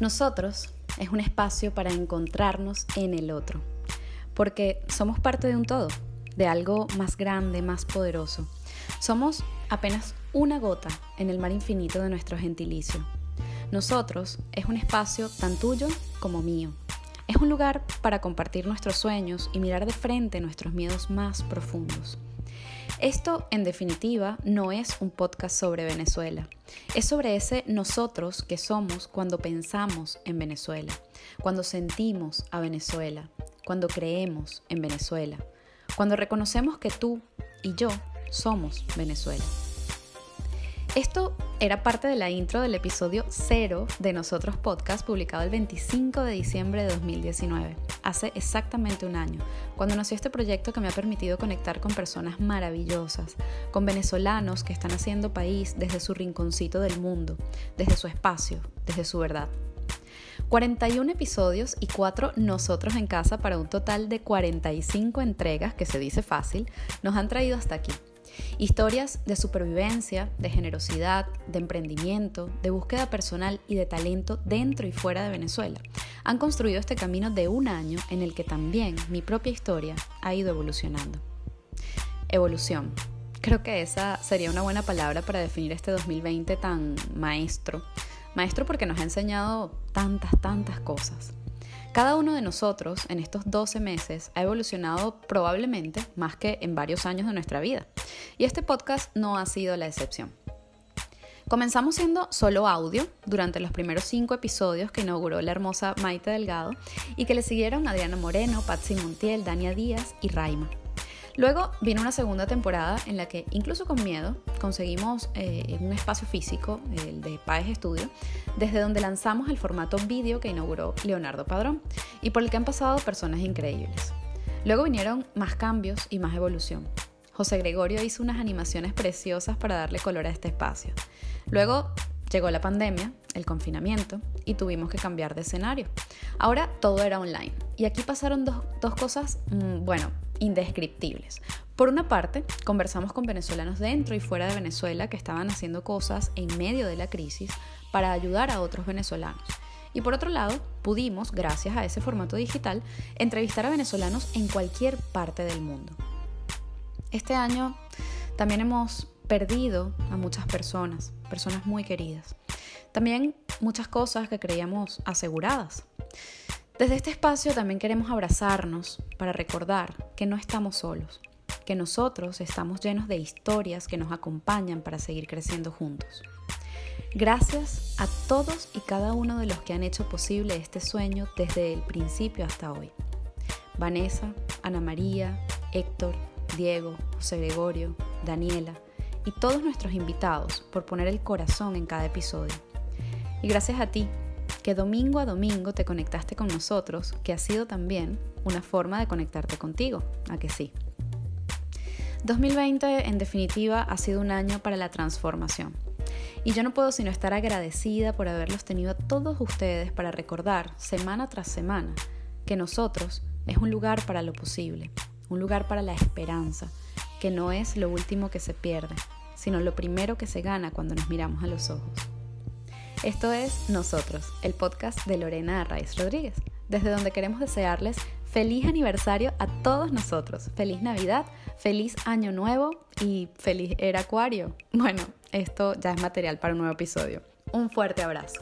Nosotros es un espacio para encontrarnos en el otro, porque somos parte de un todo, de algo más grande, más poderoso. Somos apenas una gota en el mar infinito de nuestro gentilicio. Nosotros es un espacio tan tuyo como mío. Es un lugar para compartir nuestros sueños y mirar de frente nuestros miedos más profundos. Esto, en definitiva, no es un podcast sobre Venezuela. Es sobre ese nosotros que somos cuando pensamos en Venezuela, cuando sentimos a Venezuela, cuando creemos en Venezuela, cuando reconocemos que tú y yo somos Venezuela. Esto era parte de la intro del episodio 0 de Nosotros Podcast, publicado el 25 de diciembre de 2019, hace exactamente un año, cuando nació este proyecto que me ha permitido conectar con personas maravillosas, con venezolanos que están haciendo país desde su rinconcito del mundo, desde su espacio, desde su verdad. 41 episodios y 4 nosotros en casa para un total de 45 entregas, que se dice fácil, nos han traído hasta aquí. Historias de supervivencia, de generosidad, de emprendimiento, de búsqueda personal y de talento dentro y fuera de Venezuela han construido este camino de un año en el que también mi propia historia ha ido evolucionando. Evolución. Creo que esa sería una buena palabra para definir este 2020 tan maestro. Maestro porque nos ha enseñado tantas, tantas cosas. Cada uno de nosotros en estos 12 meses ha evolucionado probablemente más que en varios años de nuestra vida. Y este podcast no ha sido la excepción. Comenzamos siendo solo audio durante los primeros cinco episodios que inauguró la hermosa Maite Delgado y que le siguieron Adriana Moreno, Patsy Montiel, Dania Díaz y Raima. Luego vino una segunda temporada en la que, incluso con miedo, conseguimos eh, un espacio físico, el de Paes Studio, desde donde lanzamos el formato vídeo que inauguró Leonardo Padrón y por el que han pasado personas increíbles. Luego vinieron más cambios y más evolución. José Gregorio hizo unas animaciones preciosas para darle color a este espacio. Luego llegó la pandemia, el confinamiento, y tuvimos que cambiar de escenario. Ahora todo era online. Y aquí pasaron dos, dos cosas, mm, bueno, indescriptibles. Por una parte, conversamos con venezolanos dentro y fuera de Venezuela que estaban haciendo cosas en medio de la crisis para ayudar a otros venezolanos. Y por otro lado, pudimos, gracias a ese formato digital, entrevistar a venezolanos en cualquier parte del mundo. Este año también hemos perdido a muchas personas, personas muy queridas. También muchas cosas que creíamos aseguradas. Desde este espacio también queremos abrazarnos para recordar que no estamos solos, que nosotros estamos llenos de historias que nos acompañan para seguir creciendo juntos. Gracias a todos y cada uno de los que han hecho posible este sueño desde el principio hasta hoy. Vanessa, Ana María, Héctor, Diego, José Gregorio, Daniela y todos nuestros invitados por poner el corazón en cada episodio. Y gracias a ti que domingo a domingo te conectaste con nosotros, que ha sido también una forma de conectarte contigo, a que sí. 2020 en definitiva ha sido un año para la transformación. Y yo no puedo sino estar agradecida por haberlos tenido a todos ustedes para recordar semana tras semana que nosotros es un lugar para lo posible, un lugar para la esperanza, que no es lo último que se pierde, sino lo primero que se gana cuando nos miramos a los ojos. Esto es Nosotros, el podcast de Lorena Arraiz Rodríguez, desde donde queremos desearles feliz aniversario a todos nosotros, feliz Navidad, feliz Año Nuevo y feliz Era Acuario. Bueno, esto ya es material para un nuevo episodio. Un fuerte abrazo.